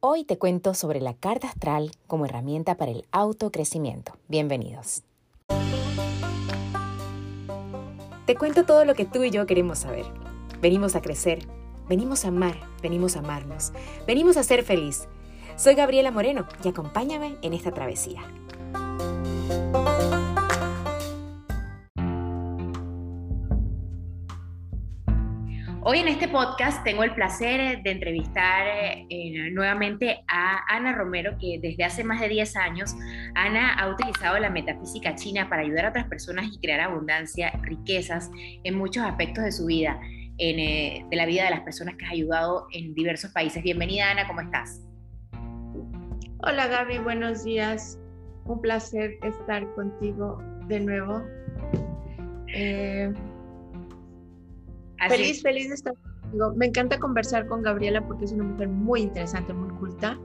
Hoy te cuento sobre la carta astral como herramienta para el autocrecimiento. Bienvenidos. Te cuento todo lo que tú y yo queremos saber. Venimos a crecer, venimos a amar, venimos a amarnos, venimos a ser feliz. Soy Gabriela Moreno y acompáñame en esta travesía. Hoy en este podcast tengo el placer de entrevistar eh, nuevamente a Ana Romero, que desde hace más de 10 años, Ana ha utilizado la metafísica china para ayudar a otras personas y crear abundancia, riquezas en muchos aspectos de su vida, eh, de la vida de las personas que has ayudado en diversos países. Bienvenida Ana, ¿cómo estás? Hola Gaby, buenos días. Un placer estar contigo de nuevo. Eh, feliz, feliz de estar contigo. Me encanta conversar con Gabriela porque es una mujer muy interesante, muy culta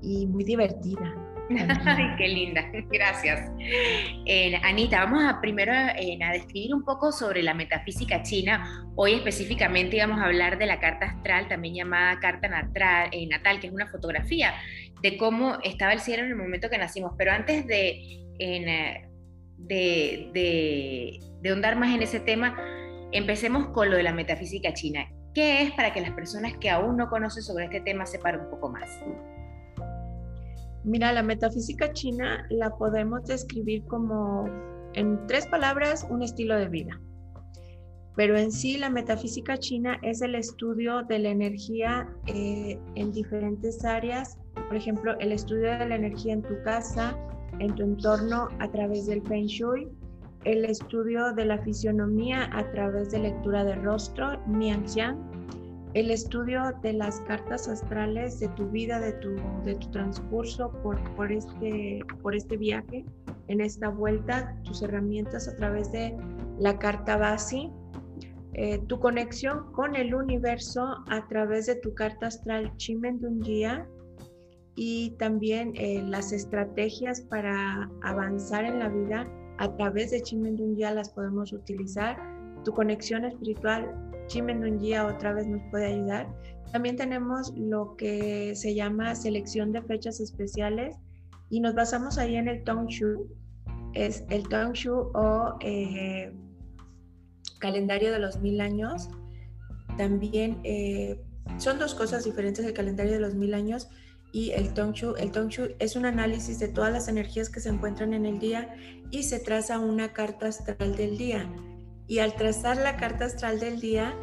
y muy divertida. Ay, qué linda, gracias. Eh, Anita, vamos a primero eh, a describir un poco sobre la metafísica china. Hoy específicamente íbamos a hablar de la carta astral, también llamada carta natal, eh, natal que es una fotografía de cómo estaba el cielo en el momento que nacimos. Pero antes de, de, de, de ahondar más en ese tema, Empecemos con lo de la metafísica china. ¿Qué es para que las personas que aún no conocen sobre este tema sepan un poco más? Mira, la metafísica china la podemos describir como, en tres palabras, un estilo de vida. Pero en sí la metafísica china es el estudio de la energía eh, en diferentes áreas. Por ejemplo, el estudio de la energía en tu casa, en tu entorno a través del Feng Shui, el estudio de la fisionomía a través de lectura de rostro, Mian el estudio de las cartas astrales de tu vida, de tu, de tu transcurso por, por, este, por este viaje, en esta vuelta, tus herramientas a través de la carta base, eh, tu conexión con el universo a través de tu carta astral Chimendungia y también eh, las estrategias para avanzar en la vida a través de ya las podemos utilizar. Tu conexión espiritual, ya otra vez nos puede ayudar. También tenemos lo que se llama selección de fechas especiales y nos basamos ahí en el Shu. Es el Shu o eh, calendario de los mil años. También eh, son dos cosas diferentes el calendario de los mil años y el Tongshu. El Tongshu es un análisis de todas las energías que se encuentran en el día y se traza una carta astral del día. Y al trazar la carta astral del día,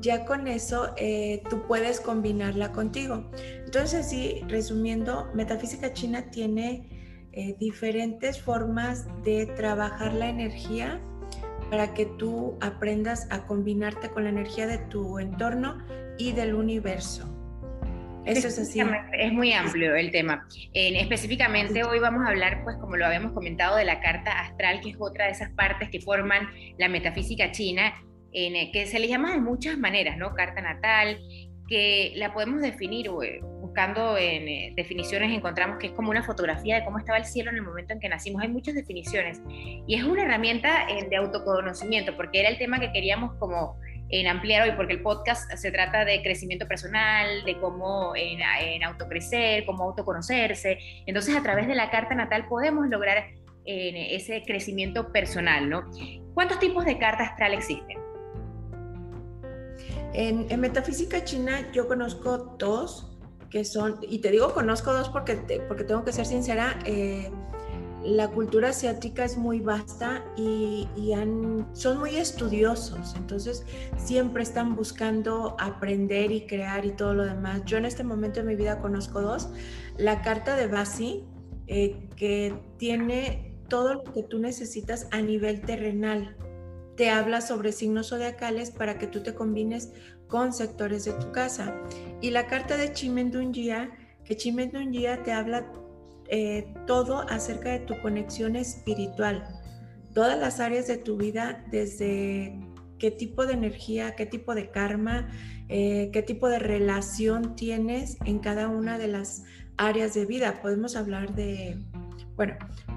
ya con eso eh, tú puedes combinarla contigo. Entonces, sí, resumiendo, Metafísica China tiene eh, diferentes formas de trabajar la energía para que tú aprendas a combinarte con la energía de tu entorno y del universo. Eso es así. Es muy amplio el tema. específicamente hoy vamos a hablar, pues como lo habíamos comentado, de la carta astral, que es otra de esas partes que forman la metafísica china, en, que se le llama de muchas maneras, ¿no? Carta natal, que la podemos definir, eh, buscando en eh, definiciones encontramos que es como una fotografía de cómo estaba el cielo en el momento en que nacimos. Hay muchas definiciones y es una herramienta eh, de autoconocimiento, porque era el tema que queríamos como en ampliar hoy, porque el podcast se trata de crecimiento personal, de cómo en, en autocrecer, cómo autoconocerse. Entonces, a través de la carta natal podemos lograr ese crecimiento personal, ¿no? ¿Cuántos tipos de carta astral existen? En, metafísica china yo conozco dos que son, y te digo conozco dos porque, porque tengo que ser sincera, eh, la cultura asiática es muy vasta y, son muy estudiosos, entonces siempre están buscando aprender y crear y todo lo demás. Yo en este momento de mi vida conozco dos. La carta de Basi, eh, que tiene todo lo que tú necesitas a nivel terrenal. Te habla sobre signos zodiacales para que tú te combines con sectores de tu casa. Y la carta de Chimendunjia, que Chimendunjia te habla eh, todo acerca de tu conexión espiritual, todas las áreas de tu vida, desde qué tipo de energía, qué tipo de karma, eh, qué tipo de relación tienes en cada una de las áreas de vida. Podemos hablar de, bueno,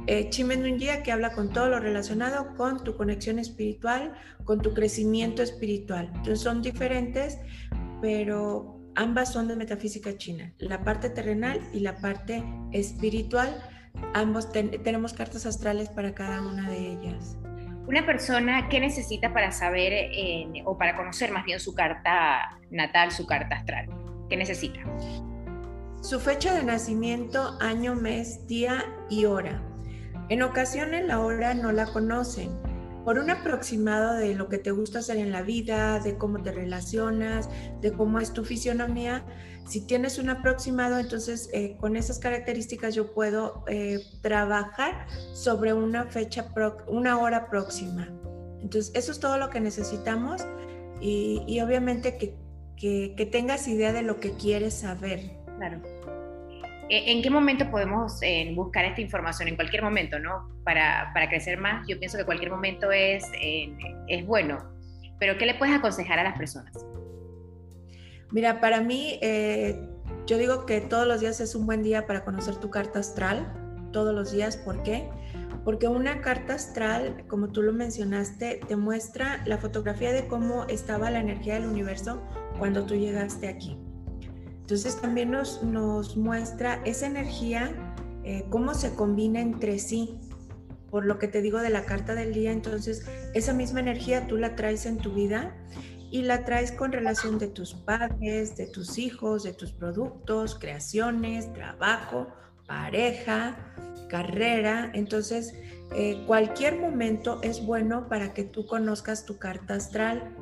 eh, Chimenunjia que habla con todo lo relacionado con tu conexión espiritual, con tu crecimiento espiritual. Entonces son diferentes, pero ambas son de metafísica china, la parte terrenal y la parte espiritual. Ambos tenemos cartas astrales para cada una de ellas. Una persona, ¿qué necesita para saber o para conocer más bien su carta natal, su carta astral? ¿Qué necesita? Su fecha de nacimiento, año, mes, día y hora. En ocasiones la hora no la conocen por un aproximado de lo que te gusta hacer en la vida, de cómo te relacionas, de cómo es tu fisionomía. Si tienes un aproximado, entonces eh, con esas características yo puedo eh, trabajar sobre una fecha, una hora próxima. Entonces, eso es todo lo que necesitamos y, obviamente que, que tengas idea de lo que quieres saber. Claro. Eh, ¿En qué momento podemos eh, buscar esta información? En cualquier momento, ¿no? Para, para crecer más, yo pienso que cualquier momento es, eh, es bueno. Pero ¿qué le puedes aconsejar a las personas? Mira, para mí, yo digo que todos los días es un buen día para conocer tu carta astral. Todos los días, ¿por qué? Porque una carta astral, como tú lo mencionaste, te muestra la fotografía de cómo estaba la energía del universo cuando tú llegaste aquí. Entonces también nos, muestra esa energía, eh, cómo se combina entre sí. Por lo que te digo de la carta del día, entonces esa misma energía tú la traes en tu vida y la traes con relación de tus padres, de tus hijos, de tus productos, creaciones, trabajo, pareja, carrera. Entonces, eh, cualquier momento es bueno para que tú conozcas tu carta astral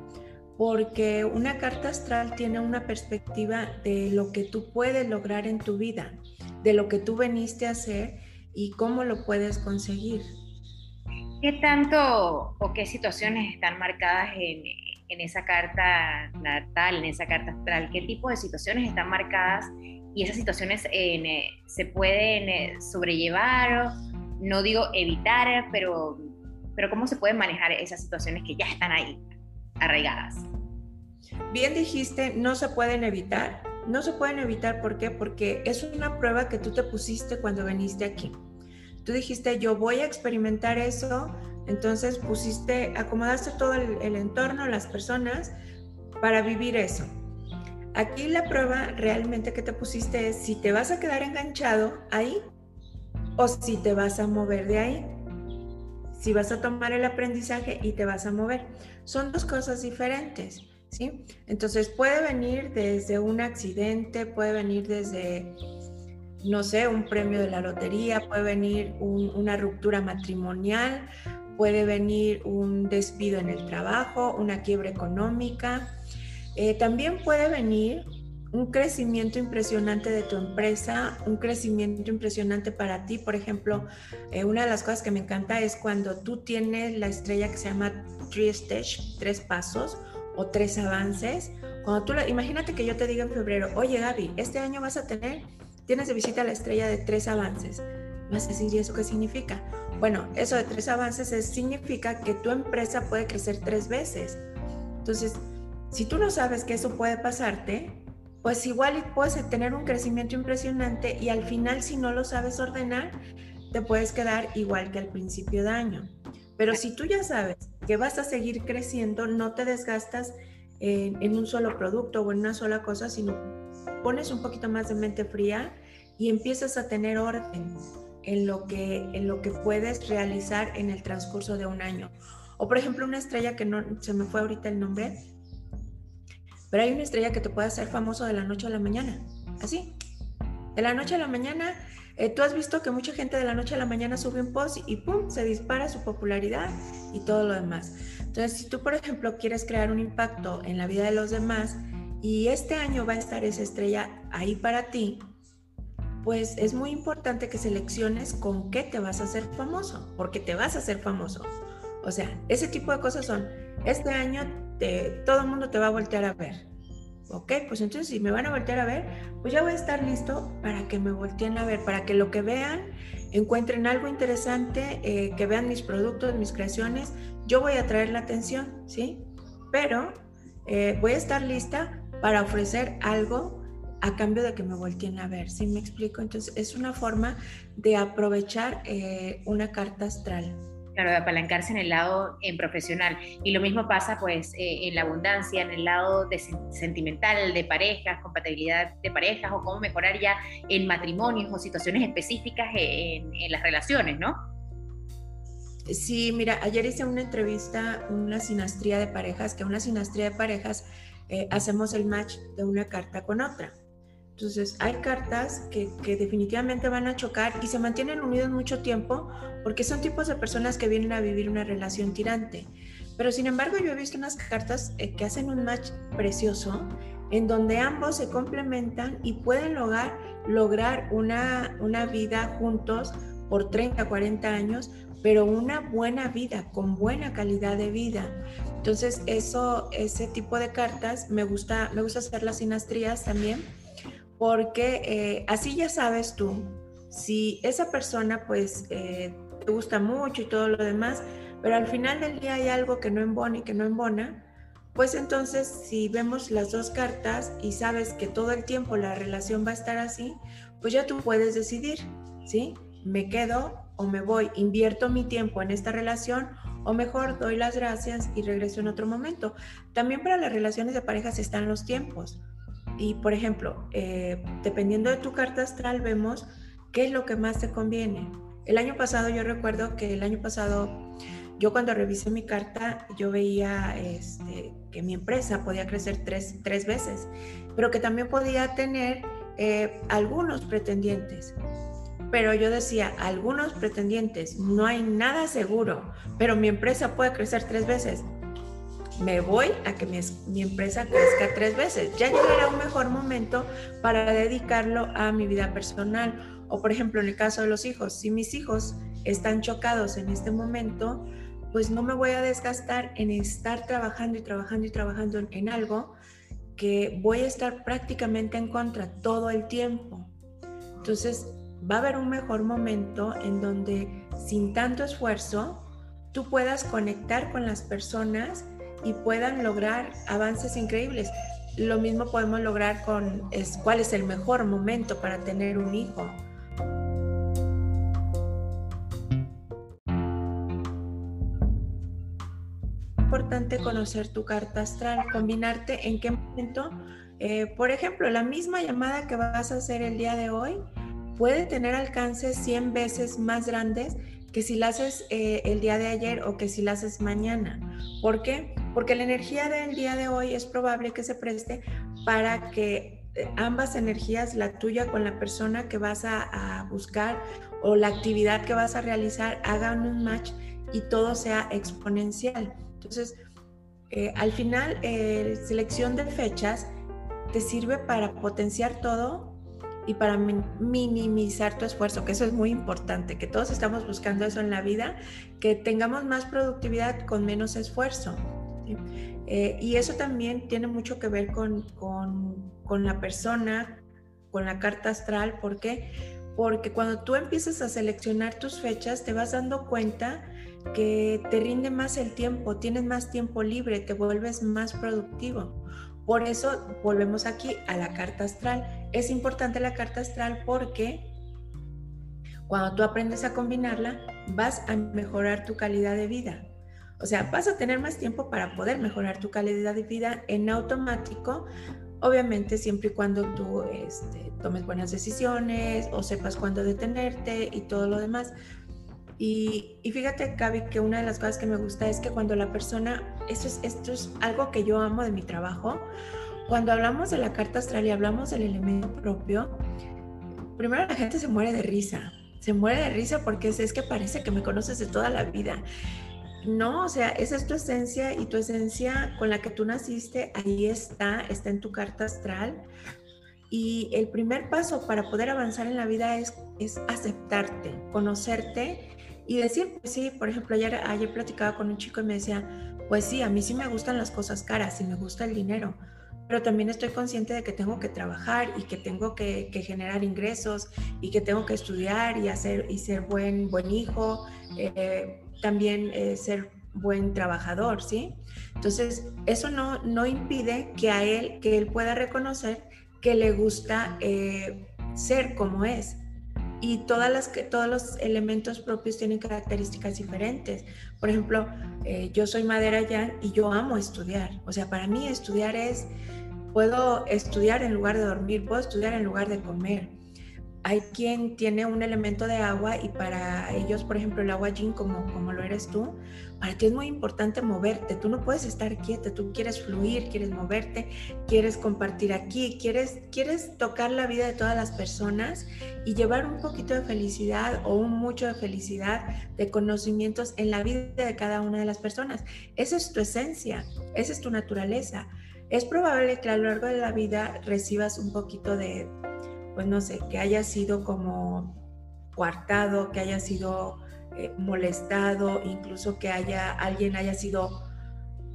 porque una carta astral tiene una perspectiva de lo que tú puedes lograr en tu vida, de lo que tú veniste a hacer y cómo lo puedes conseguir. ¿Qué tanto o qué situaciones están marcadas en, esa carta natal, en esa carta astral? ¿Qué tipo de situaciones están marcadas y esas situaciones eh, se pueden eh, sobrellevar? No digo evitar, pero, pero ¿cómo se pueden manejar esas situaciones que ya están ahí? Arraigadas. Bien dijiste, no se pueden evitar. No se pueden evitar, ¿por qué? Porque es una prueba que tú te pusiste cuando viniste aquí. Tú dijiste, yo voy a experimentar eso, entonces pusiste, acomodaste todo el, el entorno, las personas, para vivir eso. Aquí la prueba realmente que te pusiste es si te vas a quedar enganchado ahí o si te vas a mover de ahí si vas a tomar el aprendizaje y te vas a mover. Son dos cosas diferentes, ¿sí? Entonces puede venir desde un accidente, puede venir desde, no sé, un premio de la lotería, puede venir una ruptura matrimonial, puede venir un despido en el trabajo, una quiebra económica. Eh, también puede venir un crecimiento impresionante de tu empresa, un crecimiento impresionante para ti. Por ejemplo, eh, una de las cosas que me encanta es cuando tú tienes la estrella que se llama Three Stage, tres pasos o tres avances. Cuando tú, imagínate que yo te diga en febrero, oye Gaby, este año vas a tener, tienes de visita la estrella de tres avances. Vas a decir, ¿y eso qué significa? Bueno, eso de tres avances significa que tu empresa puede crecer tres veces. Entonces, si tú no sabes que eso puede pasarte, pues igual puedes tener un crecimiento impresionante y al final si no lo sabes ordenar, te puedes quedar igual que al principio de año. Pero si tú ya sabes que vas a seguir creciendo, no te desgastas en, un solo producto o en una sola cosa, sino pones un poquito más de mente fría y empiezas a tener orden en lo que, en lo que puedes realizar en el transcurso de un año. O por ejemplo, una estrella que no se me fue ahorita el nombre, pero hay una estrella que te puede hacer famoso de la noche a la mañana. Así. De la noche a la mañana, eh, tú has visto que mucha gente de la noche a la mañana sube un post y ¡pum! se dispara su popularidad y todo lo demás. Entonces, si tú, por ejemplo, quieres crear un impacto en la vida de los demás y este año va a estar esa estrella ahí para ti, pues es muy importante que selecciones con qué te vas a hacer famoso, porque te vas a hacer famoso. O sea, ese tipo de cosas son, este año todo el mundo te va a voltear a ver. Ok, pues entonces si me van a voltear a ver, pues ya voy a estar listo para que me volteen a ver, para que lo que vean encuentren algo interesante, eh, que vean mis productos, mis creaciones. Yo voy a traer la atención, ¿sí? Pero eh, voy a estar lista para ofrecer algo a cambio de que me volteen a ver, ¿sí me explico? Entonces es una forma de aprovechar eh, una carta astral. Claro, de apalancarse en el lado en profesional. Y lo mismo pasa pues eh, en la abundancia, en el lado de sentimental, de parejas, compatibilidad de parejas o cómo mejorar ya en matrimonios o situaciones específicas en, en las relaciones, ¿no? Sí, mira, ayer hice una entrevista, una sinastría de parejas, que una sinastría de parejas eh, hacemos el match de una carta con otra. Entonces, hay cartas que, definitivamente van a chocar y se mantienen unidos mucho tiempo porque son tipos de personas que vienen a vivir una relación tirante. Pero sin embargo, yo he visto unas cartas eh, que hacen un match precioso en donde ambos se complementan y pueden lograr, lograr una, una vida juntos por 30, 40 años, pero una buena vida, con buena calidad de vida. Entonces, eso, ese tipo de cartas me gusta, me gusta hacer las sinastrías también, porque eh, así ya sabes tú si esa persona pues eh, te gusta mucho y todo lo demás, pero al final del día hay algo que no embona y que no embona, pues entonces si vemos las dos cartas y sabes que todo el tiempo la relación va a estar así, pues ya tú puedes decidir, ¿sí? Me quedo o me voy, invierto mi tiempo en esta relación o mejor doy las gracias y regreso en otro momento. También para las relaciones de parejas están los tiempos. Y por ejemplo, eh, dependiendo de tu carta astral, vemos qué es lo que más te conviene. El año pasado, yo recuerdo que el año pasado, yo cuando revisé mi carta, yo veía este, que mi empresa podía crecer tres, tres, veces, pero que también podía tener eh, algunos pretendientes pero yo decía, algunos pretendientes, no hay nada seguro, pero mi empresa puede crecer tres veces. Me voy a que mi, empresa crezca tres veces. Ya llegará un mejor momento para dedicarlo a mi vida personal. O por ejemplo, en el caso de los hijos, si mis hijos están chocados en este momento, pues no me voy a desgastar en estar trabajando y trabajando y trabajando en algo que voy a estar prácticamente en contra todo el tiempo. Entonces, va a haber un mejor momento en donde sin tanto esfuerzo tú puedas conectar con las personas y puedan lograr avances increíbles. Lo mismo podemos lograr con cuál es el mejor momento para tener un hijo. importante conocer tu carta astral, combinarte en qué momento, eh, por ejemplo, la misma llamada que vas a hacer el día de hoy, puede tener alcances 100 veces más grandes que si la haces eh, el día de ayer o que si la haces mañana. ¿Por qué? Porque la energía del día de hoy es probable que se preste para que eh, ambas energías, la tuya con la persona que vas a, buscar o la actividad que vas a realizar, hagan un match y todo sea exponencial. Entonces, eh, al final, selección de fechas te sirve para potenciar todo y para minimizar tu esfuerzo, que eso es muy importante, que todos estamos buscando eso en la vida, que tengamos más productividad con menos esfuerzo. Eh, y eso también tiene mucho que ver con, con, con, la persona, con la carta astral, ¿por qué? Porque cuando tú empiezas a seleccionar tus fechas, te vas dando cuenta que te rinde más el tiempo, tienes más tiempo libre, te vuelves más productivo. Por eso volvemos aquí a la carta astral. Es importante la carta astral porque cuando tú aprendes a combinarla, vas a mejorar tu calidad de vida. O sea, vas a tener más tiempo para poder mejorar tu calidad de vida en automático, obviamente siempre y cuando tú este, tomes buenas decisiones o sepas cuándo detenerte y todo lo demás. Y, fíjate, Gaby, que una de las cosas que me gusta es que cuando la persona, esto es, esto es algo que yo amo de mi trabajo, cuando hablamos de la carta astral y hablamos del elemento propio, primero la gente se muere de risa, se muere de risa porque es, es que parece que me conoces de toda la vida. No, o sea, esa es tu esencia y tu esencia con la que tú naciste, ahí está, está en tu carta astral. Y el primer paso para poder avanzar en la vida es, es aceptarte, conocerte y decir, pues sí, por ejemplo, ayer, ayer platicaba con un chico y me decía, pues sí, a mí sí me gustan las cosas caras y me gusta el dinero, pero también estoy consciente de que tengo que trabajar y que tengo que, generar ingresos y que tengo que estudiar y hacer y ser buen, buen hijo, eh, también eh, ser buen trabajador, ¿sí? Entonces, eso no, no impide que a él, que él pueda reconocer que le gusta eh, ser como es y todas las, todos los elementos propios tienen características diferentes. Por ejemplo, eh, yo soy madera ya y yo amo estudiar. O sea, para mí estudiar es, puedo estudiar en lugar de dormir, puedo estudiar en lugar de comer hay quien tiene un elemento de agua y para ellos, por ejemplo, el agua yin, como, como lo eres tú, para ti es muy importante moverte. Tú no puedes estar quieta, tú quieres fluir, quieres moverte, quieres compartir aquí, quieres, quieres tocar la vida de todas las personas y llevar un poquito de felicidad o un mucho de felicidad, de conocimientos en la vida de cada una de las personas. Esa es tu esencia, esa es tu naturaleza. Es probable que a lo largo de la vida recibas un poquito de pues no sé, que haya sido como coartado, que haya sido eh, molestado, incluso que haya alguien haya sido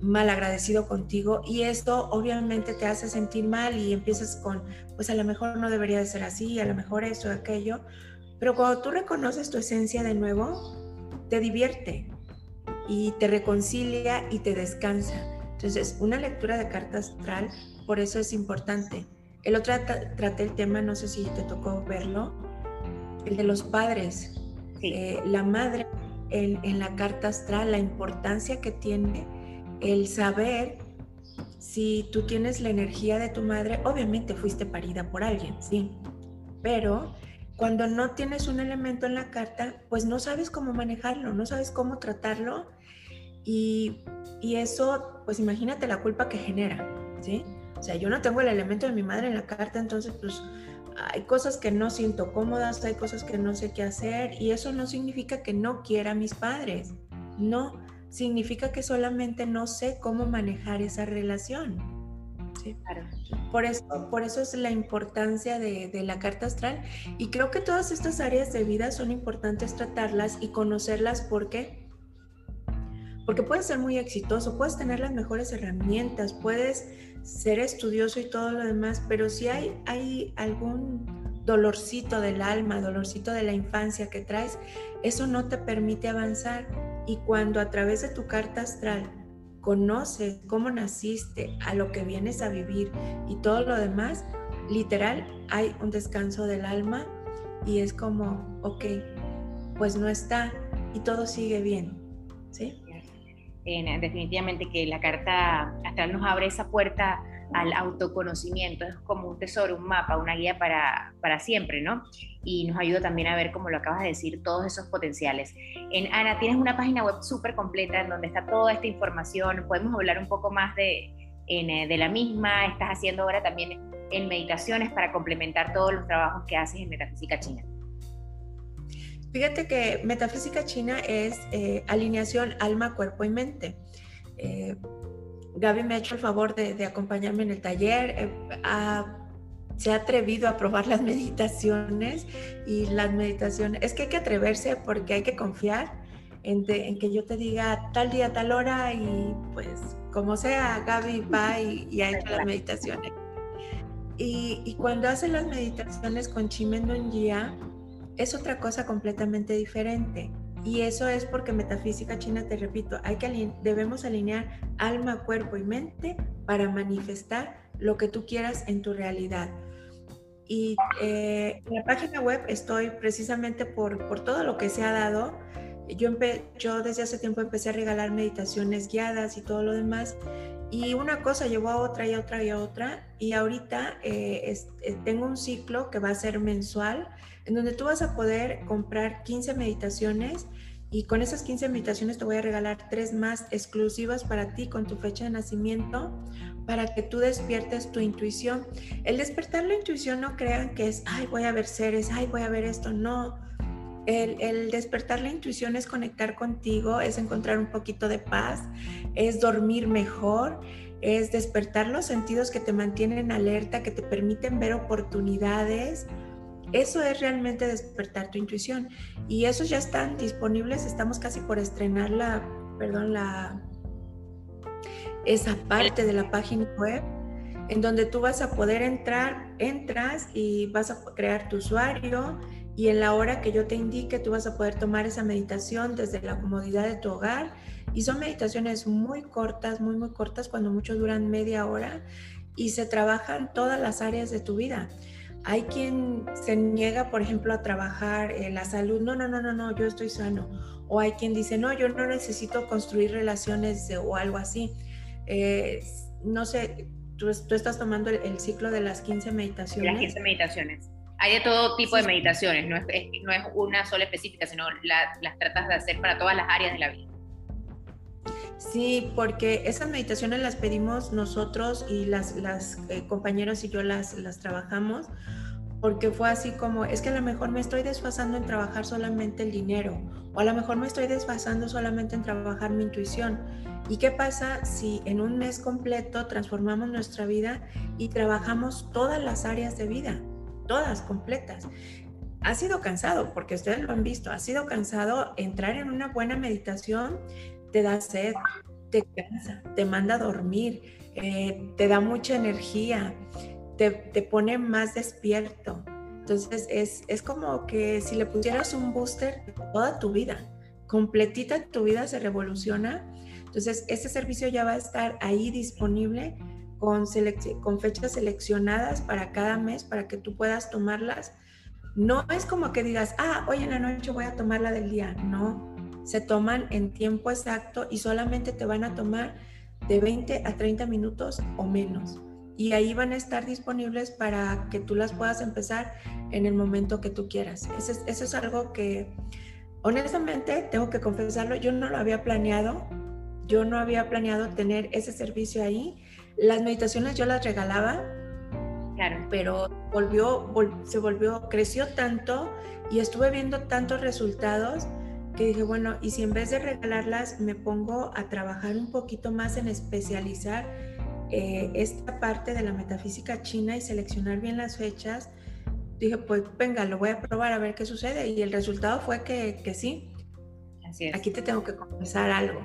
mal agradecido contigo y esto obviamente te hace sentir mal y empiezas con, pues a lo mejor no debería de ser así, a lo mejor esto, aquello, pero cuando tú reconoces tu esencia de nuevo, te divierte y te reconcilia y te descansa. Entonces, una lectura de carta astral, por eso es importante el otro traté el tema, no sé si te tocó verlo, el de los padres. Eh, la madre en, la carta astral, la importancia que tiene el saber si tú tienes la energía de tu madre, obviamente fuiste parida por alguien, sí, pero cuando no tienes un elemento en la carta, pues no sabes cómo manejarlo, no sabes cómo tratarlo y, y eso, pues imagínate la culpa que genera, ¿sí? O sea, yo no tengo el elemento de mi madre en la carta, entonces pues hay cosas que no siento cómodas, hay cosas que no sé qué hacer y eso no significa que no quiera a mis padres, no, significa que solamente no sé cómo manejar esa relación. Sí. Claro. Por eso, por eso es la importancia de, de, la carta astral y creo que todas estas áreas de vida son importantes tratarlas y conocerlas porque porque puedes ser muy exitoso, puedes tener las mejores herramientas, puedes ser estudioso y todo lo demás, pero si hay, hay algún dolorcito del alma, dolorcito de la infancia que traes, eso no te permite avanzar. Y cuando a través de tu carta astral conoces cómo naciste, a lo que vienes a vivir y todo lo demás, literal hay un descanso del alma y es como, ok, pues no está y todo sigue bien. ¿Sí? Definitivamente que la carta astral nos abre esa puerta al autoconocimiento, es como un tesoro, un mapa, una guía para, para siempre, ¿no? Y nos ayuda también a ver, como lo acabas de decir, todos esos potenciales. En Ana, tienes una página web súper completa en donde está toda esta información, podemos hablar un poco más de, eh, de la misma, estás haciendo ahora también en meditaciones para complementar todos los trabajos que haces en Metafísica China. Fíjate que metafísica china es eh, alineación alma, cuerpo y mente. Eh, Gaby me ha hecho el favor de, acompañarme en el taller. Eh, se ha atrevido a probar las meditaciones y las meditaciones. Es que hay que atreverse porque hay que confiar en, que yo te diga tal día, tal hora y pues como sea, Gaby va y, ha hecho las meditaciones. Y, y, cuando hace las meditaciones con Chimendon Gia, es otra cosa completamente diferente. Y eso es porque metafísica china, te repito, hay que debemos alinear alma, cuerpo y mente para manifestar lo que tú quieras en tu realidad. Y eh, en la página web estoy precisamente por, por todo lo que se ha dado. Yo, yo desde hace tiempo empecé a regalar meditaciones guiadas y todo lo demás. Y una cosa llevó a otra y a otra y a otra. Y ahorita eh, eh, tengo un ciclo que va a ser mensual en donde tú vas a poder comprar 15 meditaciones y con esas 15 meditaciones te voy a regalar tres más exclusivas para ti con tu fecha de nacimiento para que tú despiertes tu intuición. El despertar la intuición no crean que es, ay, voy a ver seres, ay, voy a ver esto, no. El, despertar la intuición es conectar contigo, es encontrar un poquito de paz, es dormir mejor, es despertar los sentidos que te mantienen alerta, que te permiten ver oportunidades, eso es realmente despertar tu intuición. Y esos ya están disponibles, estamos casi por estrenar la, perdón, la, esa parte de la página web en donde tú vas a poder entrar, entras y vas a crear tu usuario y en la hora que yo te indique tú vas a poder tomar esa meditación desde la comodidad de tu hogar y son meditaciones muy cortas, muy muy cortas, cuando mucho duran media hora y se trabajan todas las áreas de tu vida Hay quien se niega, por ejemplo, a trabajar en la salud. No, no, no, no, no, yo estoy sano. O hay quien dice, no, yo no necesito construir relaciones o algo así. Eh, no sé, tú, estás tomando el, ciclo de las 15 meditaciones. Las 15 meditaciones. Hay de todo tipo de meditaciones, no es, no es una sola específica, sino las tratas de hacer para todas las áreas de la vida. Sí, porque esas meditaciones las pedimos nosotros y las, las eh, compañeros y yo las, las trabajamos porque fue así como, es que a lo mejor me estoy desfasando en trabajar solamente el dinero, o a lo mejor me estoy desfasando solamente en trabajar mi intuición. ¿Y qué pasa si en un mes completo transformamos nuestra vida y trabajamos todas las áreas de vida, todas completas? Ha sido cansado, porque ustedes lo han visto, ha sido cansado entrar en una buena meditación, te da sed, te cansa, te manda a dormir, eh, te da mucha energía, te, te, pone más despierto. Entonces es, es como que si le pusieras un booster toda tu vida, completita tu vida se revoluciona. Entonces este servicio ya va a estar ahí disponible con, fechas seleccionadas para cada mes para que tú puedas tomarlas. No es como que digas, ah, hoy en la noche voy a tomar la del día. No, se toman en tiempo exacto y solamente te van a tomar de 20 a 30 minutos o menos. Y ahí van a estar disponibles para que tú las puedas empezar en el momento que tú quieras. Eso es, eso es algo que, honestamente, tengo que confesarlo, yo no lo había planeado. Yo no había planeado tener ese servicio ahí. Las meditaciones yo las regalaba, claro. pero volvió, se volvió, creció tanto y estuve viendo tantos resultados que dije, bueno, y si en vez de regalarlas me pongo a trabajar un poquito más en especializar eh, esta parte de la metafísica china y seleccionar bien las fechas, dije, pues venga, lo voy a probar a ver qué sucede. Y el resultado fue que, que sí. Así es. Aquí te tengo que confesar algo.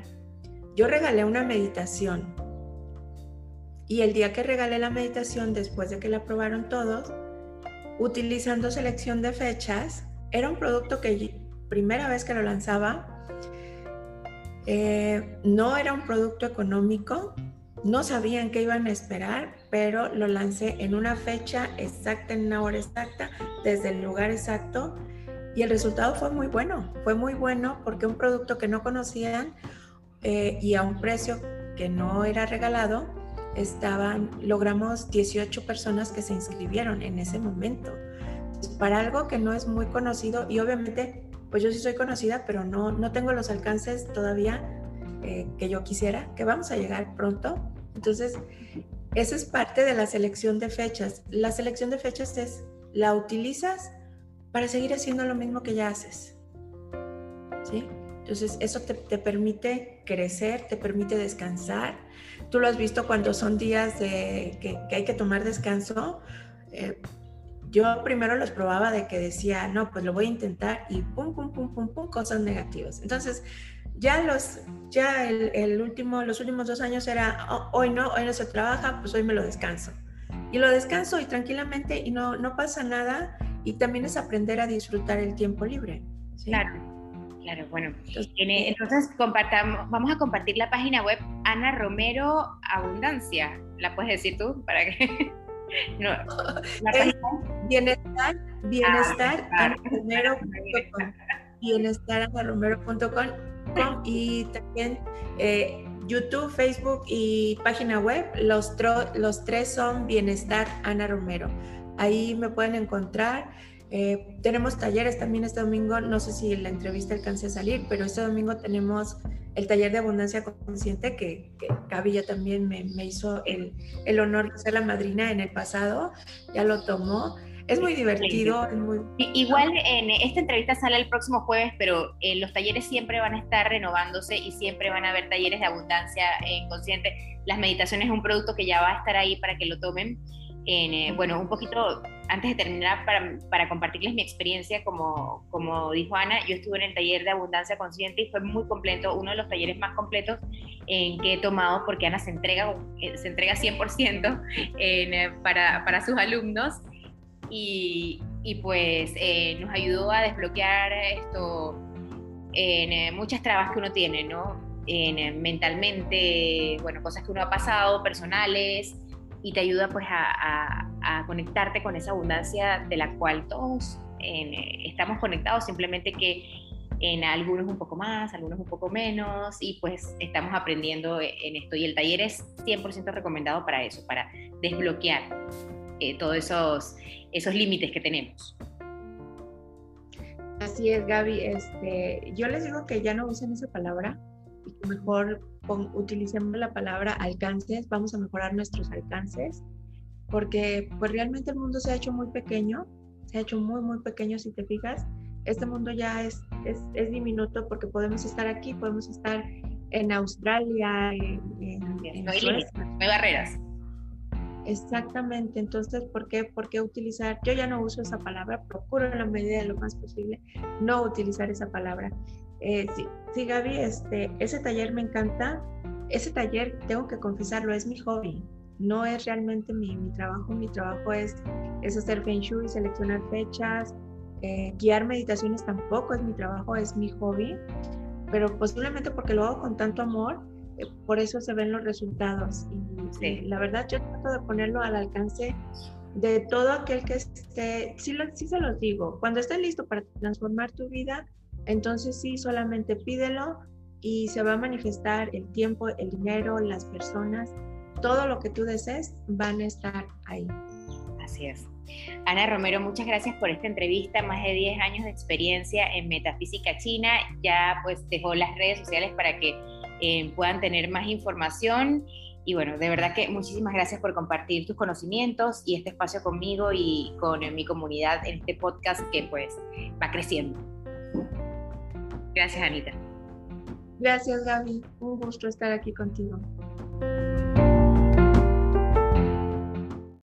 Yo regalé una meditación y el día que regalé la meditación, después de que la probaron todos, utilizando selección de fechas, era un producto que primera vez que lo lanzaba, eh, no era un producto económico, no sabían qué iban a esperar, pero lo lancé en una fecha exacta, en una hora exacta, desde el lugar exacto, y el resultado fue muy bueno, fue muy bueno porque un producto que no conocían eh, y a un precio que no era regalado, estaban, logramos 18 personas que se inscribieron en ese momento. Para algo que no es muy conocido y obviamente pues yo sí soy conocida, pero no, no tengo los alcances todavía eh, que yo quisiera, que vamos a llegar pronto. Entonces, esa es parte de la selección de fechas. La selección de fechas es, la utilizas para seguir haciendo lo mismo que ya haces. ¿Sí? Entonces, eso te, te, permite crecer, te permite descansar. Tú lo has visto cuando son días de, que, que hay que tomar descanso. Eh, yo primero los probaba de que decía, no, pues lo voy a intentar y pum, pum, pum, pum, pum, cosas negativas. Entonces, ya los, ya el, último, los últimos dos años era, oh, hoy no, hoy no se trabaja, pues hoy me lo descanso. Y lo descanso y tranquilamente y no, no pasa nada. Y también es aprender a disfrutar el tiempo libre. Claro. Claro, bueno. Entonces, compartamos, vamos a compartir la página web Ana Romero Abundancia. ¿La puedes decir tú para que no, bienestar, bienestar, ah, bienestar, y también eh, YouTube, Facebook y página web. Los, los tres son Bienestar Ana Romero. Ahí me pueden encontrar. Eh, tenemos talleres también este domingo. No sé si la entrevista alcance a salir, pero este domingo tenemos el taller de abundancia consciente que, que ya también me, hizo el, el, honor de ser la madrina en el pasado, ya lo tomó. Es muy divertido. muy... Igual en esta entrevista sale el próximo jueves, pero eh, los talleres siempre van a estar renovándose y siempre van a haber talleres de abundancia en consciente. Las meditaciones es un producto que ya va a estar ahí para que lo tomen. Eh, bueno, un poquito antes de terminar, para, para, compartirles mi experiencia, como, como dijo Ana, yo estuve en el taller de abundancia consciente y fue muy completo, uno de los talleres más completos en que he tomado porque Ana se entrega, eh, se entrega 100% en, eh, para, para, sus alumnos y, y pues nos ayudó a desbloquear esto en muchas trabas que uno tiene, ¿no? En, mentalmente, bueno, cosas que uno ha pasado, personales, y te ayuda pues a, a conectarte con esa abundancia de la cual todos eh, estamos conectados, simplemente que en algunos un poco más, algunos un poco menos, y pues estamos aprendiendo en esto. Y el taller es 100% recomendado para eso, para desbloquear eh, todos esos, esos límites que tenemos. Así es, Gaby. Este, yo les digo que ya no usen esa palabra y que mejor utilicemos la palabra alcances, vamos a mejorar nuestros alcances, porque pues realmente el mundo se ha hecho muy pequeño, se ha hecho muy, muy pequeño si te fijas. Este mundo ya es, es, es diminuto porque podemos estar aquí, podemos estar en Australia, en, en, no, hay límites, no hay barreras. Exactamente, entonces, ¿por qué, ¿por qué utilizar? Yo ya no uso esa palabra, procuro en la medida de lo más posible no utilizar esa palabra. Eh, sí, sí, Gaby, este, ese taller me encanta. Ese taller, tengo que confesarlo, es mi hobby. No es realmente mi, mi trabajo. Mi trabajo es, es hacer Feng Shui, seleccionar fechas, eh, guiar meditaciones tampoco es mi trabajo, es mi hobby. Pero posiblemente porque lo hago con tanto amor, eh, por eso se ven los resultados. Y, la verdad yo trato de ponerlo al alcance de todo aquel que esté, sí, sí se los digo, cuando estés listo para transformar tu vida, entonces sí, solamente pídelo y se va a manifestar el tiempo, el dinero, las personas, todo lo que tú desees van a estar ahí. Así es. Ana Romero, muchas gracias por esta entrevista, más de 10 años de experiencia en metafísica china, ya pues dejó las redes sociales para que eh, puedan tener más información. Y bueno, de verdad que muchísimas gracias por compartir tus conocimientos y este espacio conmigo y con mi comunidad en este podcast que pues va creciendo. Gracias, Anita. Gracias, Gaby. Un gusto estar aquí contigo.